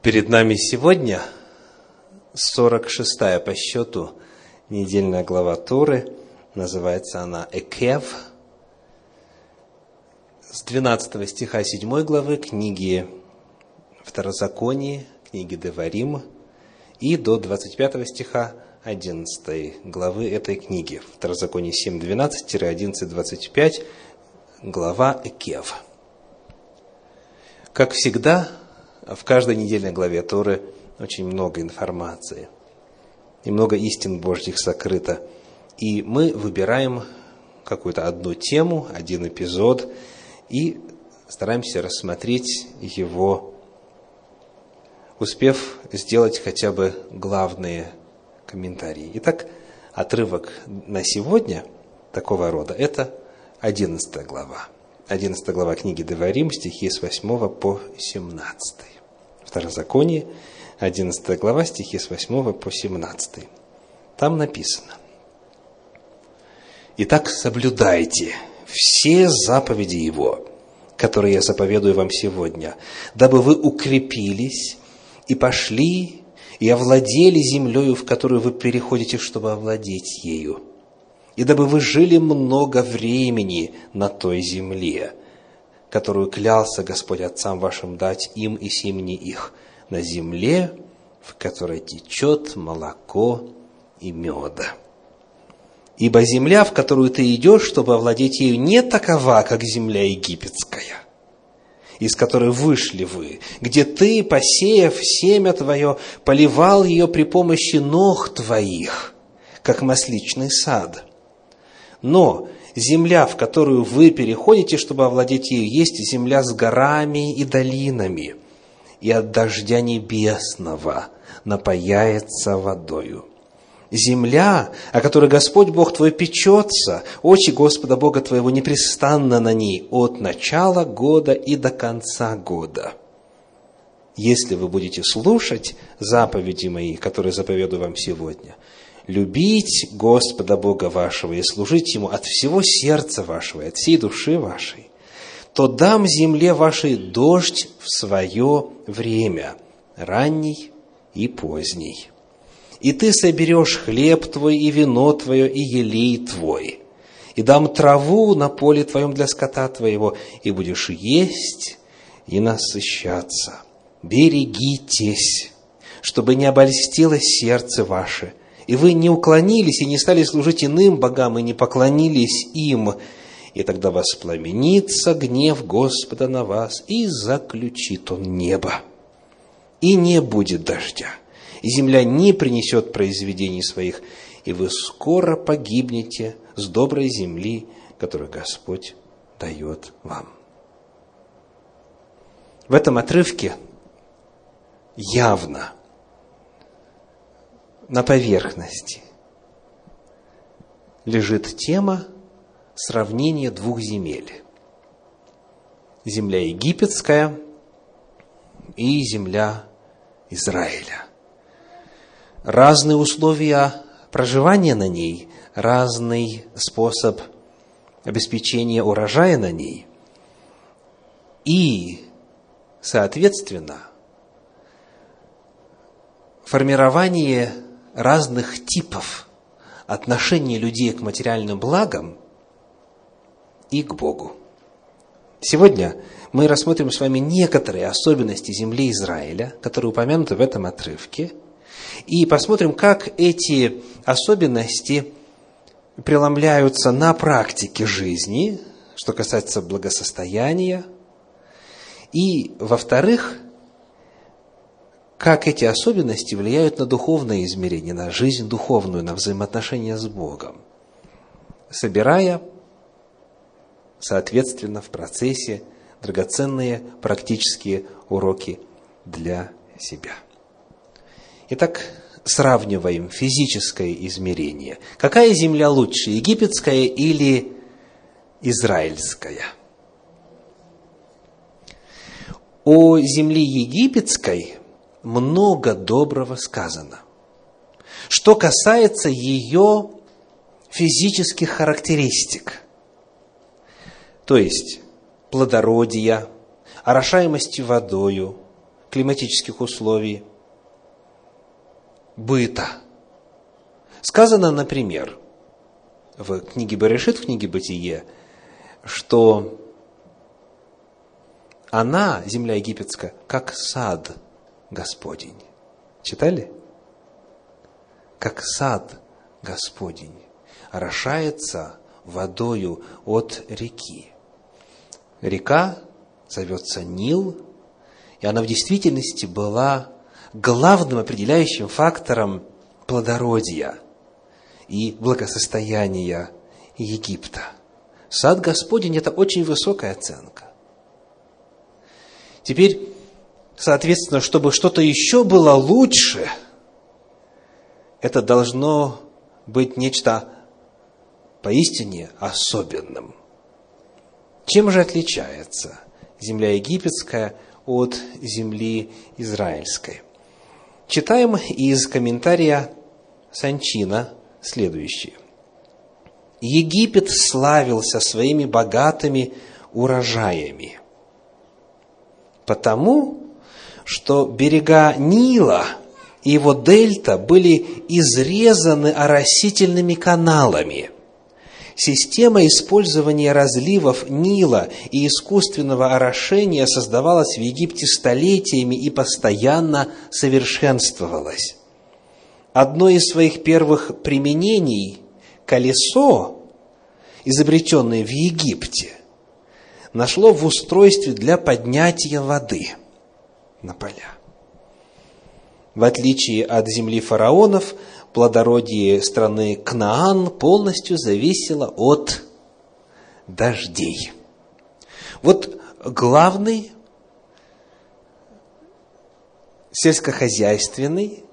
Перед нами сегодня 46-я по счету недельная глава Торы. Называется она Экев. С 12 стиха 7 главы книги Второзаконие, книги Деварим, и до 25 стиха 11 главы этой книги. Второзаконие 7, 12, 25, глава Экев. Как всегда, в каждой недельной главе Торы очень много информации. И много истин Божьих сокрыто. И мы выбираем какую-то одну тему, один эпизод, и стараемся рассмотреть его, успев сделать хотя бы главные комментарии. Итак, отрывок на сегодня такого рода – это 11 глава. 11 глава книги Деварим, стихи с 8 по 17. Второзаконие, 11 глава, стихи с 8 по 17. Там написано. «Итак, соблюдайте все заповеди Его, которые я заповедую вам сегодня, дабы вы укрепились и пошли и овладели землею, в которую вы переходите, чтобы овладеть ею, и дабы вы жили много времени на той земле, которую клялся Господь отцам вашим дать им и семени их, на земле, в которой течет молоко и меда. Ибо земля, в которую ты идешь, чтобы овладеть ею, не такова, как земля египетская, из которой вышли вы, где ты, посеяв семя твое, поливал ее при помощи ног твоих, как масличный сад. Но земля, в которую вы переходите, чтобы овладеть ею, есть земля с горами и долинами, и от дождя небесного напаяется водою. Земля, о которой Господь Бог твой печется, очи Господа Бога твоего непрестанно на ней от начала года и до конца года. Если вы будете слушать заповеди мои, которые заповедую вам сегодня – любить Господа Бога вашего и служить Ему от всего сердца вашего от всей души вашей, то дам земле вашей дождь в свое время, ранний и поздний. И ты соберешь хлеб твой, и вино твое, и елей твой, и дам траву на поле твоем для скота твоего, и будешь есть и насыщаться. Берегитесь, чтобы не обольстилось сердце ваше – и вы не уклонились и не стали служить иным богам, и не поклонились им, и тогда воспламенится гнев Господа на вас, и заключит он небо. И не будет дождя, и земля не принесет произведений своих, и вы скоро погибнете с доброй земли, которую Господь дает вам. В этом отрывке явно – на поверхности лежит тема сравнения двух земель. Земля египетская и земля Израиля. Разные условия проживания на ней, разный способ обеспечения урожая на ней. И, соответственно, формирование разных типов отношения людей к материальным благам и к Богу. Сегодня мы рассмотрим с вами некоторые особенности земли Израиля, которые упомянуты в этом отрывке, и посмотрим, как эти особенности преломляются на практике жизни, что касается благосостояния, и, во-вторых, как эти особенности влияют на духовное измерение, на жизнь духовную, на взаимоотношения с Богом, собирая, соответственно, в процессе драгоценные практические уроки для себя. Итак, сравниваем физическое измерение. Какая земля лучше, египетская или израильская? О земле египетской много доброго сказано. Что касается ее физических характеристик, то есть плодородия, орошаемости водою, климатических условий, быта. Сказано, например, в книге Берешит, в книге Бытие, что она, земля египетская, как сад Господень. Читали? Как сад Господень орошается водою от реки. Река зовется Нил, и она в действительности была главным определяющим фактором плодородия и благосостояния Египта. Сад Господень – это очень высокая оценка. Теперь, соответственно, чтобы что-то еще было лучше, это должно быть нечто поистине особенным. Чем же отличается земля египетская от земли израильской? Читаем из комментария Санчина следующее. Египет славился своими богатыми урожаями, потому что берега Нила и его дельта были изрезаны оросительными каналами – Система использования разливов Нила и искусственного орошения создавалась в Египте столетиями и постоянно совершенствовалась. Одно из своих первых применений – колесо, изобретенное в Египте, нашло в устройстве для поднятия воды на поля. В отличие от земли фараонов, плодородие страны Кнаан полностью зависело от дождей. Вот главный сельскохозяйственный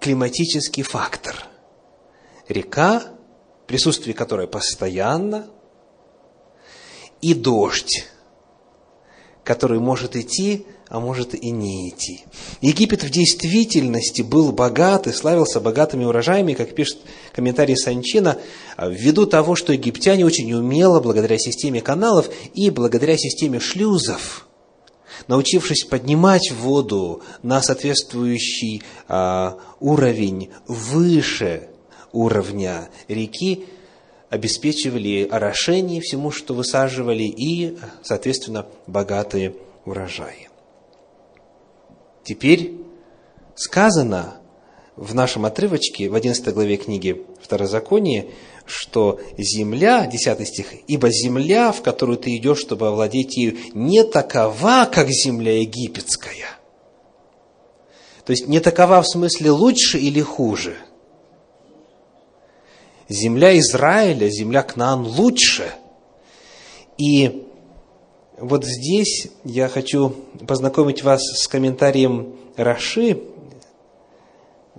климатический фактор. Река, присутствие которой постоянно, и дождь, который может идти а может и не идти. Египет в действительности был богат и славился богатыми урожаями, как пишет комментарий Санчина, ввиду того, что египтяне очень умело, благодаря системе каналов и благодаря системе шлюзов, научившись поднимать воду на соответствующий а, уровень выше уровня реки, обеспечивали орошение всему, что высаживали, и, соответственно, богатые урожаи. Теперь сказано в нашем отрывочке, в 11 главе книги Второзакония, что земля, 10 стих, «Ибо земля, в которую ты идешь, чтобы овладеть ею, не такова, как земля египетская». То есть, не такова в смысле лучше или хуже. Земля Израиля, земля Кнаан лучше. И вот здесь я хочу познакомить вас с комментарием Раши,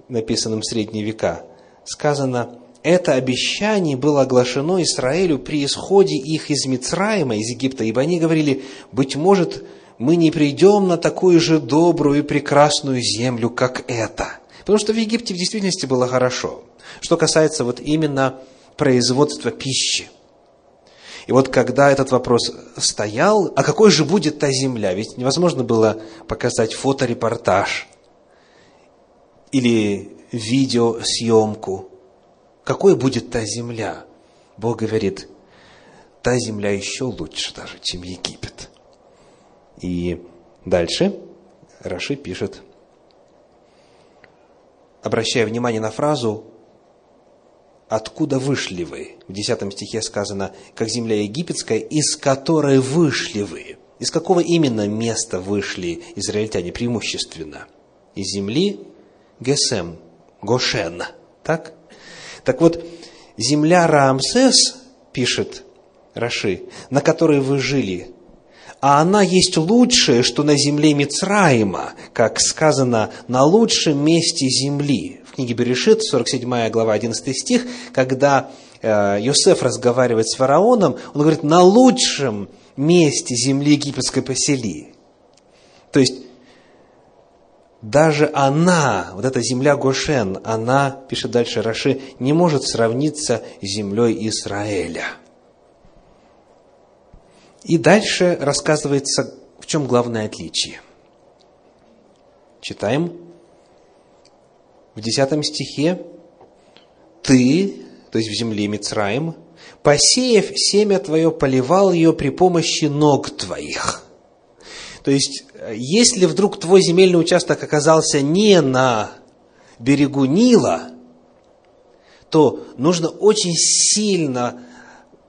написанным в средние века. Сказано, это обещание было оглашено Израилю при исходе их из Мицраима, из Египта, ибо они говорили, быть может, мы не придем на такую же добрую и прекрасную землю, как эта. Потому что в Египте в действительности было хорошо. Что касается вот именно производства пищи. И вот когда этот вопрос стоял, а какой же будет та земля? Ведь невозможно было показать фоторепортаж или видеосъемку. Какой будет та земля? Бог говорит, та земля еще лучше даже, чем Египет. И дальше Раши пишет, обращая внимание на фразу откуда вышли вы? В 10 стихе сказано, как земля египетская, из которой вышли вы. Из какого именно места вышли израильтяне преимущественно? Из земли Гесем, Гошен. Так? Так вот, земля Раамсес, пишет Раши, на которой вы жили, а она есть лучшее, что на земле Мицраима, как сказано, на лучшем месте земли книге Берешит, 47 глава, 11 стих, когда э, Йосеф разговаривает с фараоном, он говорит, на лучшем месте земли египетской посели. То есть, даже она, вот эта земля Гошен, она, пишет дальше Раши, не может сравниться с землей Израиля. И дальше рассказывается, в чем главное отличие. Читаем в 10 стихе. Ты, то есть в земле Мицраим, посеяв семя твое, поливал ее при помощи ног твоих. То есть, если вдруг твой земельный участок оказался не на берегу Нила, то нужно очень сильно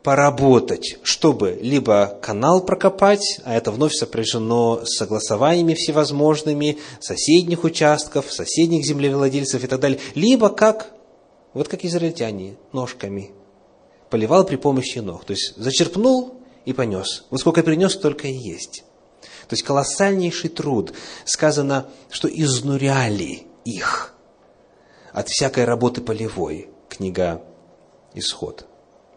поработать, чтобы либо канал прокопать, а это вновь сопряжено с согласованиями всевозможными соседних участков, соседних землевладельцев и так далее, либо как, вот как израильтяне, ножками, поливал при помощи ног. То есть зачерпнул и понес. Вот сколько принес, столько и есть. То есть колоссальнейший труд. Сказано, что изнуряли их от всякой работы полевой. Книга Исход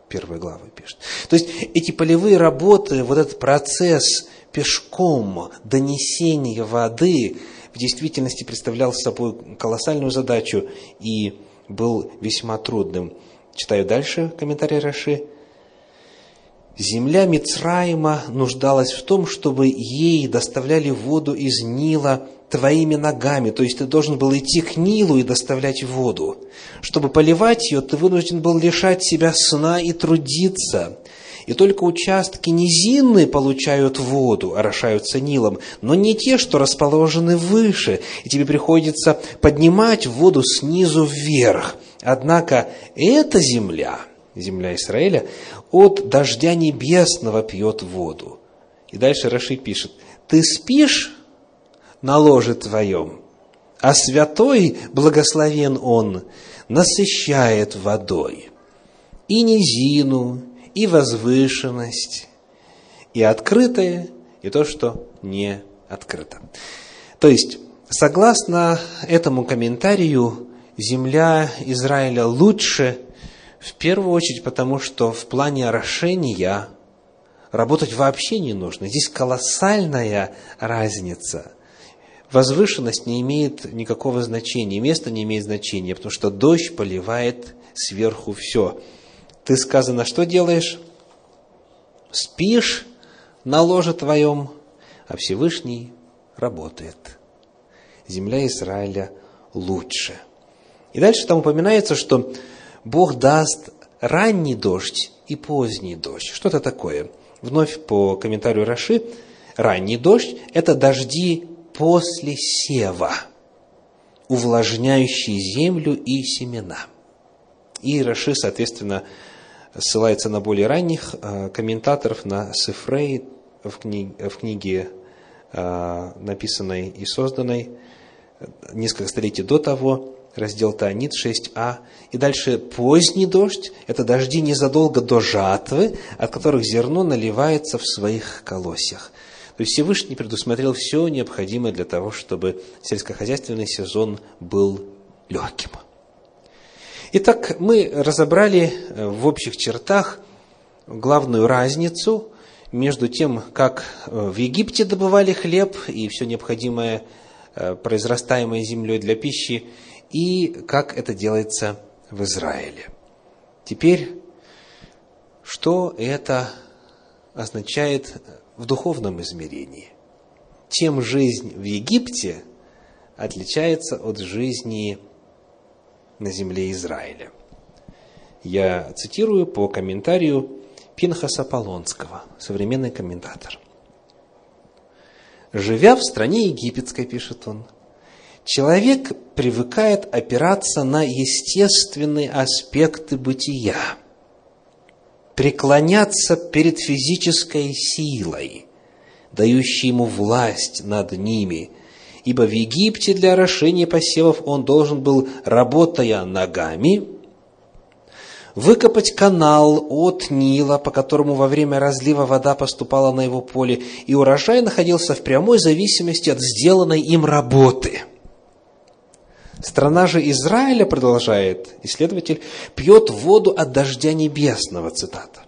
первой главы пишет. То есть эти полевые работы, вот этот процесс пешком донесения воды в действительности представлял собой колоссальную задачу и был весьма трудным. Читаю дальше комментарий Раши. Земля Мицраима нуждалась в том, чтобы ей доставляли воду из Нила твоими ногами, то есть ты должен был идти к Нилу и доставлять воду. Чтобы поливать ее, ты вынужден был лишать себя сна и трудиться. И только участки низинные получают воду, орошаются Нилом, но не те, что расположены выше, и тебе приходится поднимать воду снизу вверх. Однако эта земля, земля Израиля, от дождя небесного пьет воду. И дальше Раши пишет, ты спишь на ложе твоем, а святой, благословен он, насыщает водой и низину, и возвышенность, и открытое, и то, что не открыто. То есть, согласно этому комментарию, земля Израиля лучше, в первую очередь потому, что в плане орошения работать вообще не нужно. Здесь колоссальная разница – возвышенность не имеет никакого значения, место не имеет значения, потому что дождь поливает сверху все. Ты сказано, что делаешь? Спишь на ложе твоем, а Всевышний работает. Земля Израиля лучше. И дальше там упоминается, что Бог даст ранний дождь и поздний дождь. Что это такое? Вновь по комментарию Раши, ранний дождь – это дожди после сева, увлажняющий землю и семена. И Раши, соответственно, ссылается на более ранних э, комментаторов, на Сефрей в книге, в книге э, написанной и созданной несколько столетий до того, раздел Таанит 6а. И дальше поздний дождь – это дожди незадолго до жатвы, от которых зерно наливается в своих колосьях. То есть Всевышний предусмотрел все необходимое для того, чтобы сельскохозяйственный сезон был легким. Итак, мы разобрали э, в общих чертах главную разницу между тем, как э, в Египте добывали хлеб и все необходимое, э, произрастаемое землей для пищи, и как это делается в Израиле. Теперь, что это означает в духовном измерении. Чем жизнь в Египте отличается от жизни на земле Израиля. Я цитирую по комментарию Пинхаса Полонского, современный комментатор. «Живя в стране египетской, – пишет он, – человек привыкает опираться на естественные аспекты бытия – преклоняться перед физической силой, дающей ему власть над ними, ибо в Египте для орошения посевов он должен был, работая ногами, выкопать канал от Нила, по которому во время разлива вода поступала на его поле, и урожай находился в прямой зависимости от сделанной им работы – Страна же Израиля, продолжает исследователь, пьет воду от дождя небесного, цитата.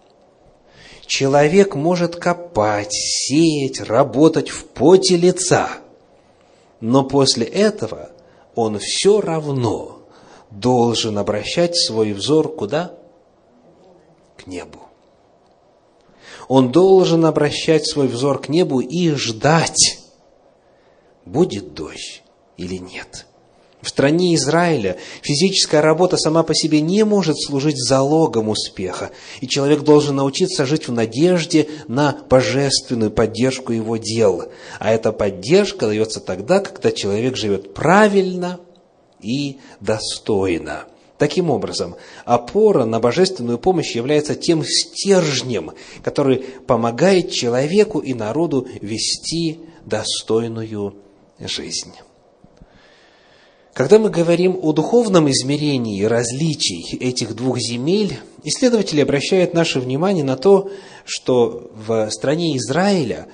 Человек может копать, сеять, работать в поте лица, но после этого он все равно должен обращать свой взор куда? К небу. Он должен обращать свой взор к небу и ждать, будет дождь или нет. В стране Израиля физическая работа сама по себе не может служить залогом успеха, и человек должен научиться жить в надежде на божественную поддержку его дел. А эта поддержка дается тогда, когда человек живет правильно и достойно. Таким образом, опора на божественную помощь является тем стержнем, который помогает человеку и народу вести достойную жизнь. Когда мы говорим о духовном измерении различий этих двух земель, исследователи обращают наше внимание на то, что в стране Израиля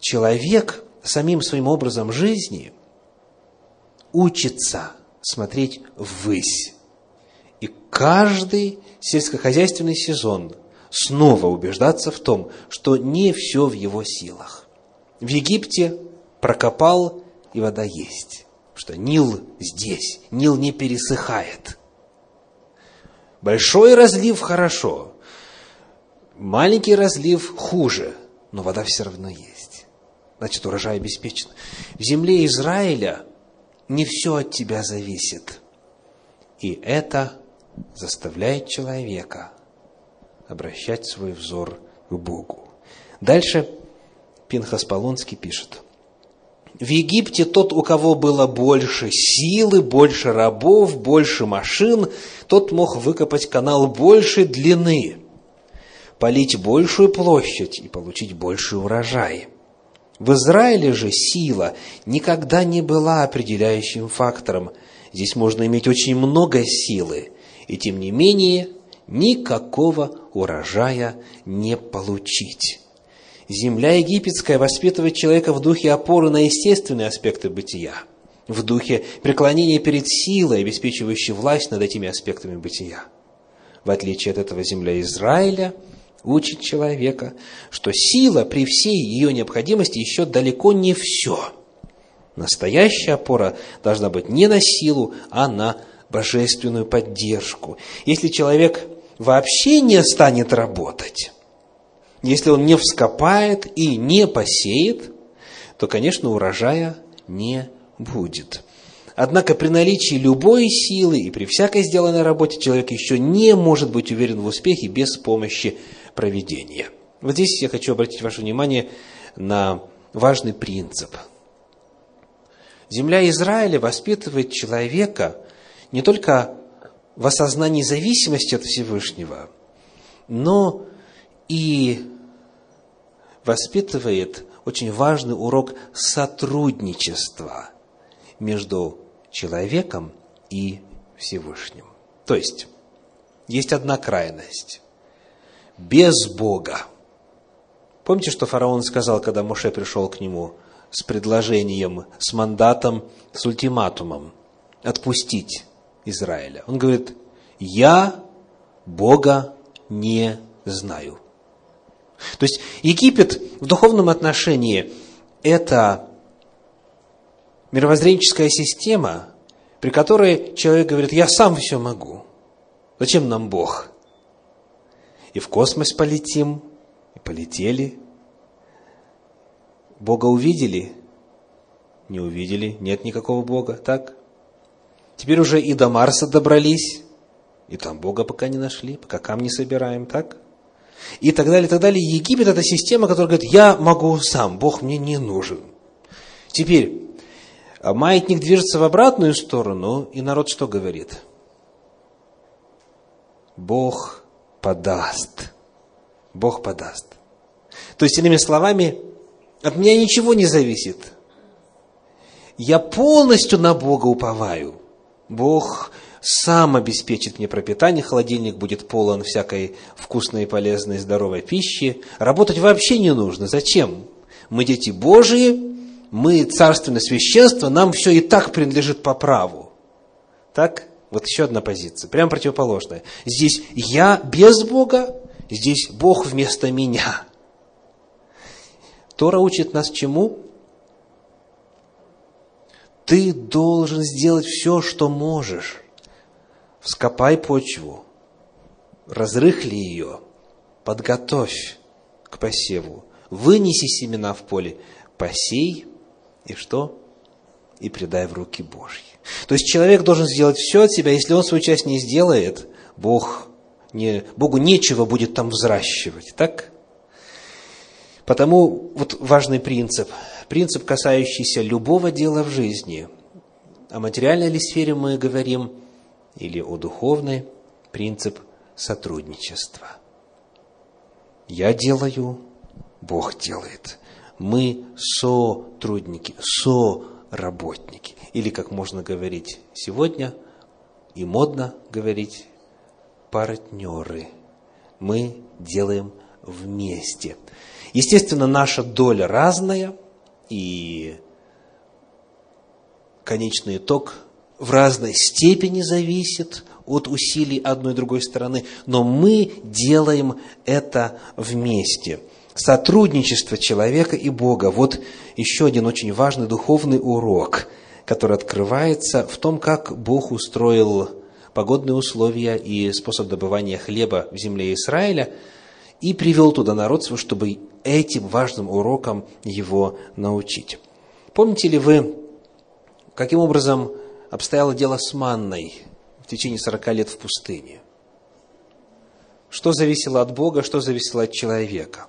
человек самим своим образом жизни учится смотреть ввысь. И каждый сельскохозяйственный сезон снова убеждаться в том, что не все в его силах. В Египте прокопал, и вода есть что Нил здесь, Нил не пересыхает. Большой разлив хорошо, маленький разлив хуже, но вода все равно есть. Значит, урожай обеспечен. В земле Израиля не все от тебя зависит. И это заставляет человека обращать свой взор к Богу. Дальше Пинхас Полонский пишет – в Египте тот, у кого было больше силы, больше рабов, больше машин, тот мог выкопать канал больше длины, полить большую площадь и получить больший урожай. В Израиле же сила никогда не была определяющим фактором. Здесь можно иметь очень много силы, и тем не менее никакого урожая не получить. Земля египетская воспитывает человека в духе опоры на естественные аспекты бытия, в духе преклонения перед силой, обеспечивающей власть над этими аспектами бытия. В отличие от этого земля Израиля учит человека, что сила при всей ее необходимости еще далеко не все. Настоящая опора должна быть не на силу, а на божественную поддержку. Если человек вообще не станет работать, если он не вскопает и не посеет, то, конечно, урожая не будет. Однако при наличии любой силы и при всякой сделанной работе человек еще не может быть уверен в успехе без помощи проведения. Вот здесь я хочу обратить ваше внимание на важный принцип. Земля Израиля воспитывает человека не только в осознании зависимости от Всевышнего, но и воспитывает очень важный урок сотрудничества между человеком и Всевышним. То есть, есть одна крайность. Без Бога. Помните, что фараон сказал, когда Моше пришел к нему с предложением, с мандатом, с ультиматумом отпустить Израиля? Он говорит, я Бога не знаю. То есть Египет в духовном отношении – это мировоззренческая система, при которой человек говорит, я сам все могу. Зачем нам Бог? И в космос полетим, и полетели. Бога увидели? Не увидели, нет никакого Бога, так? Теперь уже и до Марса добрались, и там Бога пока не нашли, пока камни собираем, так? И так далее, и так далее. Египет – это система, которая говорит, я могу сам, Бог мне не нужен. Теперь, а маятник движется в обратную сторону, и народ что говорит? Бог подаст. Бог подаст. То есть, иными словами, от меня ничего не зависит. Я полностью на Бога уповаю. Бог сам обеспечит мне пропитание, холодильник будет полон всякой вкусной, полезной, здоровой пищи. Работать вообще не нужно. Зачем? Мы дети Божии, мы царственное священство, нам все и так принадлежит по праву. Так? Вот еще одна позиция, прям противоположная. Здесь я без Бога, здесь Бог вместо меня. Тора учит нас чему? Ты должен сделать все, что можешь вскопай почву, разрыхли ее, подготовь к посеву, вынеси семена в поле, посей и что? и предай в руки Божьи. То есть человек должен сделать все от себя, если он свою часть не сделает, Бог не, Богу нечего будет там взращивать, так? Потому вот важный принцип, принцип, касающийся любого дела в жизни. О материальной ли сфере мы говорим, или о духовной, принцип сотрудничества. Я делаю, Бог делает. Мы сотрудники, соработники. Или, как можно говорить сегодня, и модно говорить, партнеры. Мы делаем вместе. Естественно, наша доля разная, и конечный итог в разной степени зависит от усилий одной и другой стороны, но мы делаем это вместе. Сотрудничество человека и Бога – вот еще один очень важный духовный урок, который открывается в том, как Бог устроил погодные условия и способ добывания хлеба в земле Израиля и привел туда народ свой, чтобы этим важным уроком его научить. Помните ли вы, каким образом обстояло дело с манной в течение 40 лет в пустыне? Что зависело от Бога, что зависело от человека?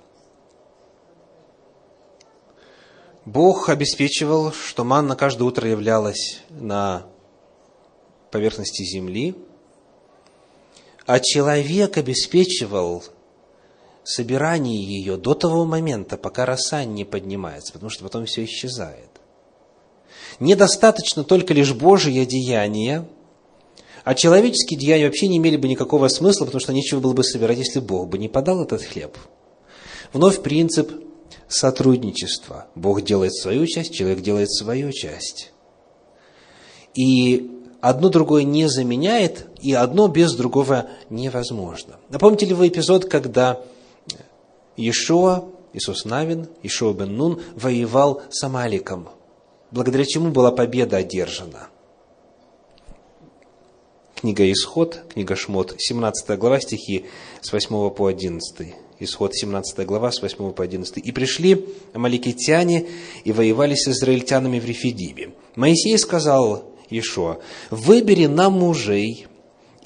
Бог обеспечивал, что манна каждое утро являлась на поверхности земли, а человек обеспечивал собирание ее до того момента, пока роса не поднимается, потому что потом все исчезает. Недостаточно только лишь Божие деяние, а человеческие деяния вообще не имели бы никакого смысла, потому что нечего было бы собирать, если Бог бы не подал этот хлеб. Вновь принцип сотрудничества. Бог делает свою часть, человек делает свою часть. И одно другое не заменяет, и одно без другого невозможно. Напомните ли вы эпизод, когда Иешуа, Иисус Навин, Иешуа бен Нун воевал с Амаликом, благодаря чему была победа одержана. Книга Исход, книга Шмот, 17 глава, стихи с 8 по 11. Исход 17 глава, с 8 по 11. «И пришли амаликитяне и воевали с израильтянами в Рефидиме. Моисей сказал Ишуа, выбери нам мужей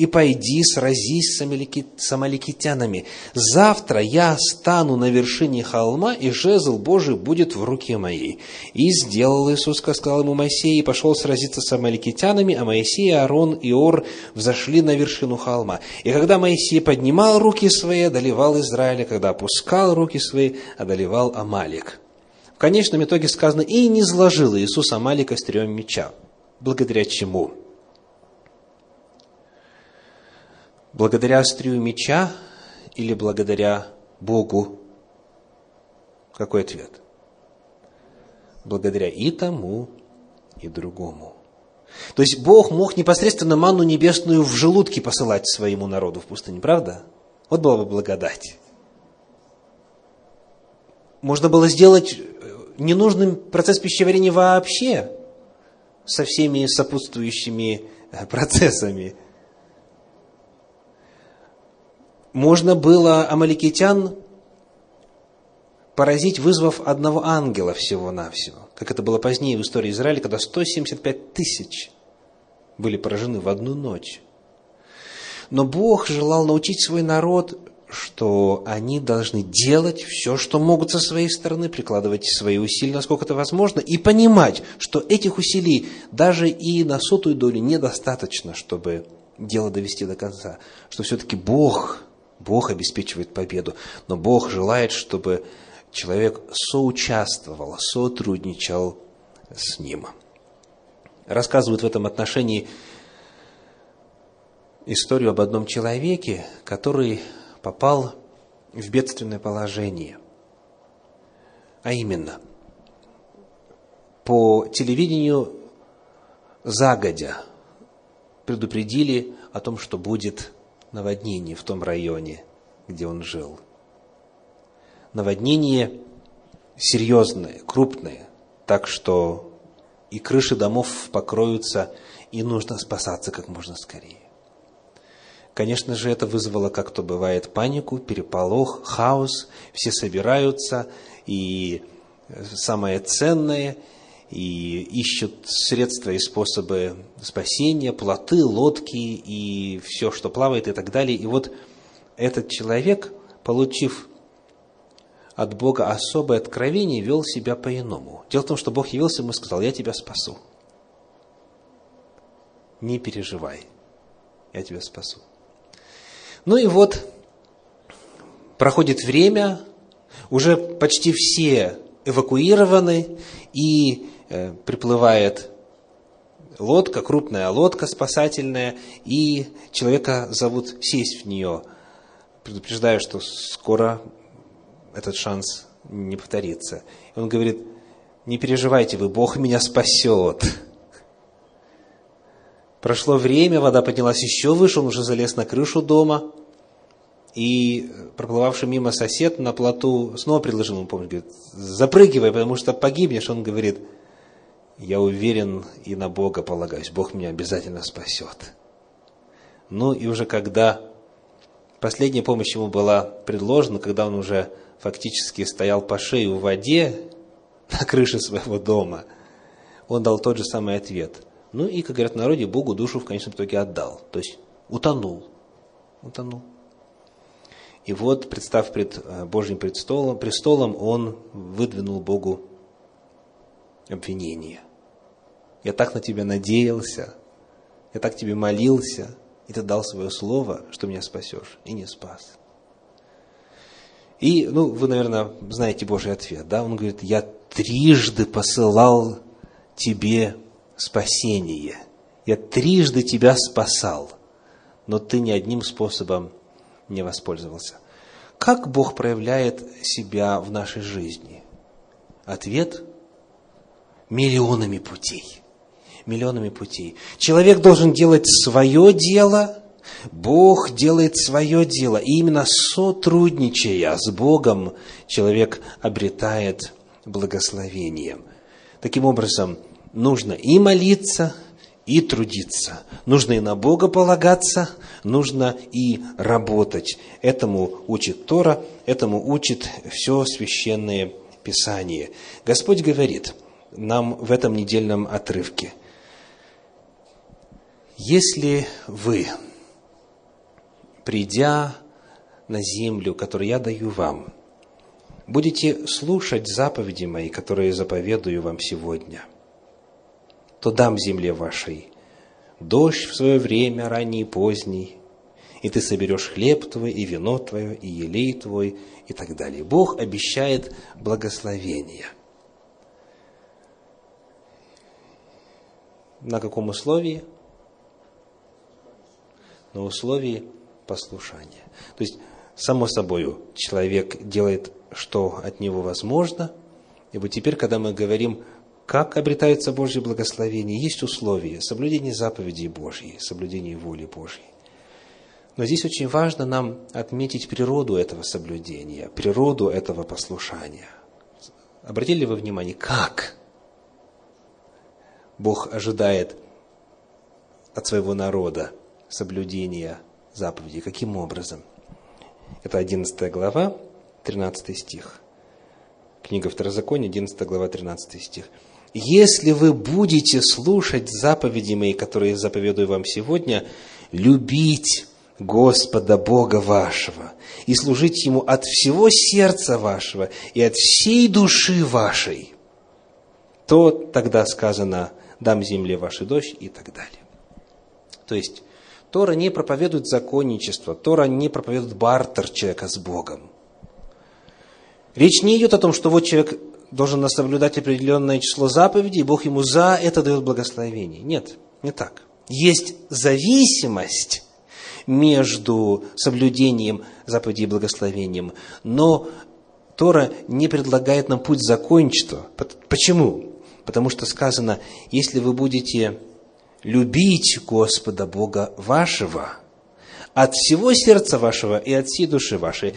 и пойди сразись с амаликитянами. Завтра я стану на вершине холма, и жезл Божий будет в руке моей. И сделал Иисус, сказал ему Моисей, и пошел сразиться с амаликитянами, а Моисей, Аарон и Ор взошли на вершину холма. И когда Моисей поднимал руки свои, одолевал Израиля, когда опускал руки свои, одолевал Амалик. В конечном итоге сказано, и не сложил Иисус Амалика с трем меча. Благодаря чему? Благодаря острию меча или благодаря Богу? Какой ответ? Благодаря и тому, и другому. То есть Бог мог непосредственно манну небесную в желудке посылать своему народу в пустыне, правда? Вот была бы благодать. Можно было сделать э, ненужным процесс пищеварения вообще со всеми сопутствующими э, процессами – можно было амаликитян поразить, вызвав одного ангела всего-навсего, как это было позднее в истории Израиля, когда 175 тысяч были поражены в одну ночь. Но Бог желал научить свой народ, что они должны делать все, что могут со своей стороны, прикладывать свои усилия, насколько это возможно, и понимать, что этих усилий даже и на сотую долю недостаточно, чтобы дело довести до конца, что все-таки Бог Бог обеспечивает победу, но Бог желает, чтобы человек соучаствовал, сотрудничал с ним. Рассказывают в этом отношении историю об одном человеке, который попал в бедственное положение. А именно, по телевидению загодя предупредили о том, что будет наводнение в том районе, где он жил. Наводнение серьезное, крупное, так что и крыши домов покроются, и нужно спасаться как можно скорее. Конечно же, это вызвало, как то бывает, панику, переполох, хаос. Все собираются, и самое ценное и ищут средства и способы спасения, плоты, лодки и все, что плавает и так далее. И вот этот человек, получив от Бога особое откровение, вел себя по-иному. Дело в том, что Бог явился ему и сказал, я тебя спасу. Не переживай, я тебя спасу. Ну и вот, проходит время, уже почти все эвакуированы, и приплывает лодка, крупная лодка спасательная, и человека зовут сесть в нее. Предупреждаю, что скоро этот шанс не повторится. И он говорит, не переживайте вы, Бог меня спасет. Прошло время, вода поднялась еще выше, он уже залез на крышу дома, и проплывавший мимо сосед на плоту снова предложил ему помощь, говорит, запрыгивай, потому что погибнешь. Он говорит, я уверен и на Бога полагаюсь, Бог меня обязательно спасет. Ну и уже когда последняя помощь ему была предложена, когда он уже фактически стоял по шею в воде на крыше своего дома, он дал тот же самый ответ. Ну и, как говорят народе, Богу душу в конечном итоге отдал. То есть утонул. Утонул. И вот, представ пред э, Божьим престолом, престолом, он выдвинул Богу обвинение. Я так на тебя надеялся, я так тебе молился, и ты дал свое слово, что меня спасешь, и не спас. И, ну, вы, наверное, знаете Божий ответ, да? Он говорит, я трижды посылал тебе спасение. Я трижды тебя спасал, но ты ни одним способом не воспользовался. Как Бог проявляет себя в нашей жизни? Ответ – миллионами путей. Миллионами путей. Человек должен делать свое дело, Бог делает свое дело. И именно сотрудничая с Богом, человек обретает благословение. Таким образом, нужно и молиться, и трудиться. Нужно и на Бога полагаться, нужно и работать. Этому учит Тора, этому учит все священное Писание. Господь говорит нам в этом недельном отрывке, если вы, придя на землю, которую я даю вам, будете слушать заповеди мои, которые заповедую вам сегодня, то дам земле вашей дождь в свое время, ранний и поздний, и ты соберешь хлеб твой, и вино твое, и елей твой, и так далее. Бог обещает благословение. На каком условии? На условии послушания. То есть, само собой, человек делает, что от него возможно. И вот теперь, когда мы говорим как обретается Божье благословение? Есть условия соблюдения заповедей Божьей, соблюдения воли Божьей. Но здесь очень важно нам отметить природу этого соблюдения, природу этого послушания. Обратили вы внимание, как Бог ожидает от своего народа соблюдения заповедей? Каким образом? Это 11 глава, 13 стих. Книга Второзакония, 11 глава, 13 стих если вы будете слушать заповеди мои, которые заповедую вам сегодня, любить Господа Бога вашего и служить Ему от всего сердца вашего и от всей души вашей, то тогда сказано, дам земле вашей дождь и так далее. То есть, Тора не проповедует законничество, Тора не проповедует бартер человека с Богом. Речь не идет о том, что вот человек должен соблюдать определенное число заповедей, и Бог ему за это дает благословение. Нет, не так. Есть зависимость между соблюдением заповедей и благословением, но Тора не предлагает нам путь закончества. Почему? Потому что сказано, если вы будете любить Господа Бога вашего от всего сердца вашего и от всей души вашей.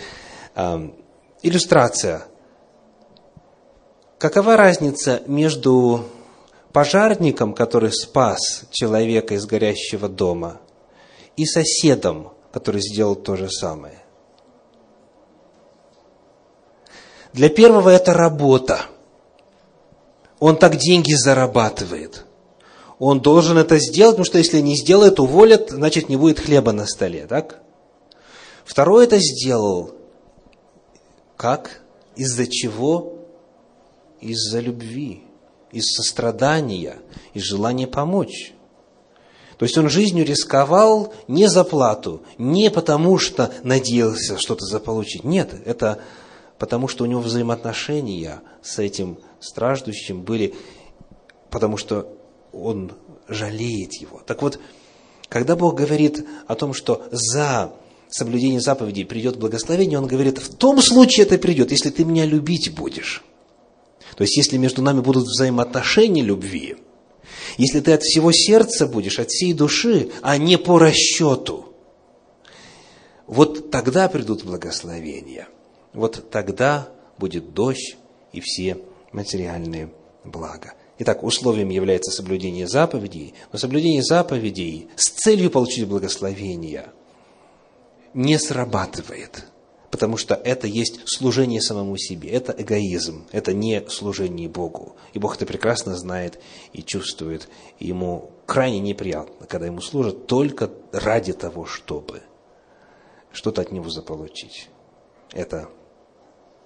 Иллюстрация Какова разница между пожарником, который спас человека из горящего дома, и соседом, который сделал то же самое? Для первого это работа. он так деньги зарабатывает. Он должен это сделать, потому что если не сделает, уволят, значит не будет хлеба на столе, так? Второй это сделал. Как? Из-за чего? Из-за любви, из сострадания, из желания помочь. То есть он жизнью рисковал не за плату, не потому что надеялся что-то заполучить. Нет, это потому что у него взаимоотношения с этим страждущим были, потому что он жалеет его. Так вот, когда Бог говорит о том, что за соблюдение заповедей придет благословение, Он говорит, в том случае это придет, если ты меня любить будешь. То есть, если между нами будут взаимоотношения любви, если ты от всего сердца будешь, от всей души, а не по расчету, вот тогда придут благословения. Вот тогда будет дождь и все материальные блага. Итак, условием является соблюдение заповедей, но соблюдение заповедей с целью получить благословение не срабатывает, потому что это есть служение самому себе, это эгоизм, это не служение Богу. И Бог это прекрасно знает и чувствует, и ему крайне неприятно, когда ему служат только ради того, чтобы что-то от него заполучить. Это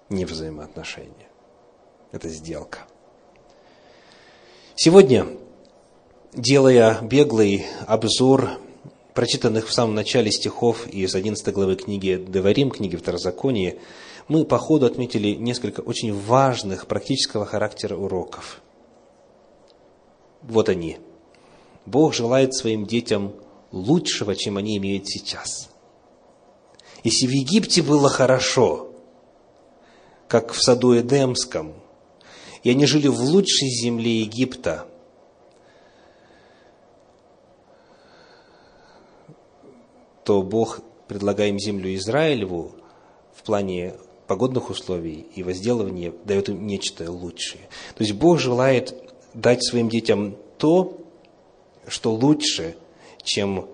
не взаимоотношения, это сделка. Сегодня, делая беглый обзор прочитанных в самом начале стихов из 11 главы книги Деварим, книги Второзакония, мы по ходу отметили несколько очень важных практического характера уроков. Вот они. Бог желает своим детям лучшего, чем они имеют сейчас. Если в Египте было хорошо, как в саду Эдемском – и они жили в лучшей земле Египта. то Бог, предлагая им землю Израилеву в плане погодных условий и возделывания, дает им нечто лучшее. То есть Бог желает дать своим детям то, что лучше, чем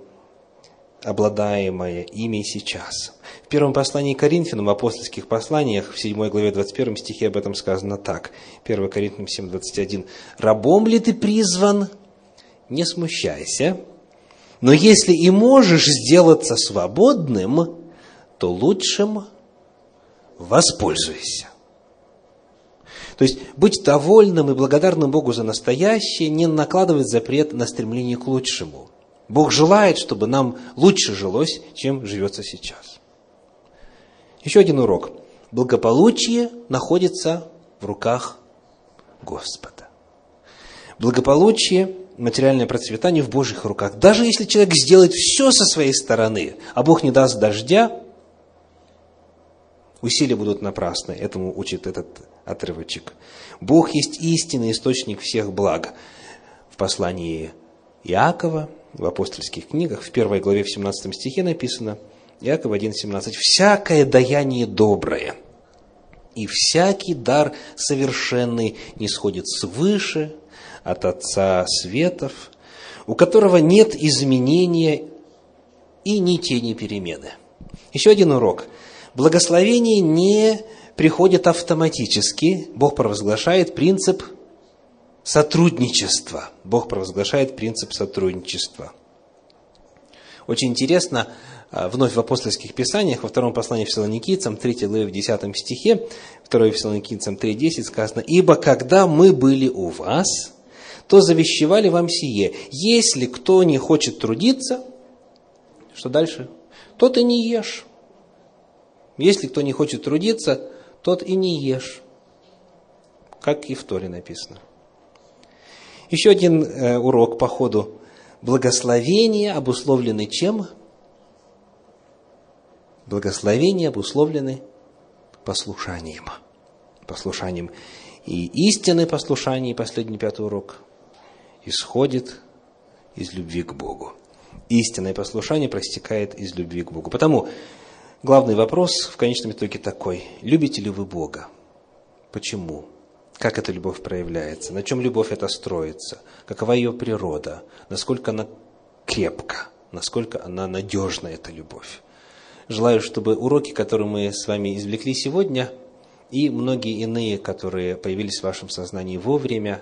обладаемое ими сейчас. В первом послании к Коринфянам, апостольских посланиях, в 7 главе 21 стихе об этом сказано так. 1 Коринфянам 7, 21. «Рабом ли ты призван? Не смущайся. Но если и можешь сделаться свободным, то лучшим воспользуйся». То есть, быть довольным и благодарным Богу за настоящее не накладывает запрет на стремление к лучшему. Бог желает, чтобы нам лучше жилось, чем живется сейчас. Еще один урок. Благополучие находится в руках Господа. Благополучие, материальное процветание в Божьих руках. Даже если человек сделает все со своей стороны, а Бог не даст дождя, усилия будут напрасны. Этому учит этот отрывочек. Бог есть истинный источник всех благ. В послании Иакова, в апостольских книгах, в первой главе, в 17 стихе написано – Иаков 1,17. «Всякое даяние доброе и всякий дар совершенный не сходит свыше от Отца Светов, у которого нет изменения и ни тени перемены». Еще один урок. Благословение не приходит автоматически. Бог провозглашает принцип сотрудничества. Бог провозглашает принцип сотрудничества. Очень интересно, а, вновь в апостольских писаниях, во втором послании Фессалоникийцам, 3 главе в 10 стихе, 2 Фессалоникийцам 3.10 сказано, «Ибо когда мы были у вас, то завещевали вам сие, если кто не хочет трудиться, что дальше? Тот и не ешь. Если кто не хочет трудиться, тот и не ешь. Как и в Торе написано. Еще один э, урок по ходу. Благословение обусловлены чем? благословения обусловлены послушанием. Послушанием. И истинное послушание, последний пятый урок, исходит из любви к Богу. Истинное послушание простекает из любви к Богу. Потому главный вопрос в конечном итоге такой. Любите ли вы Бога? Почему? Как эта любовь проявляется? На чем любовь эта строится? Какова ее природа? Насколько она крепка? Насколько она надежна, эта любовь? Желаю, чтобы уроки, которые мы с вами извлекли сегодня, и многие иные, которые появились в вашем сознании вовремя,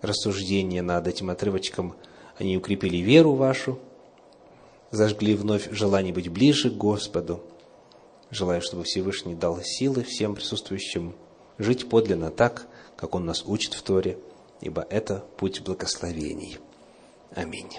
рассуждения над этим отрывочком, они укрепили веру вашу, зажгли вновь желание быть ближе к Господу. Желаю, чтобы Всевышний дал силы всем присутствующим жить подлинно так, как Он нас учит в Торе, ибо это путь благословений. Аминь.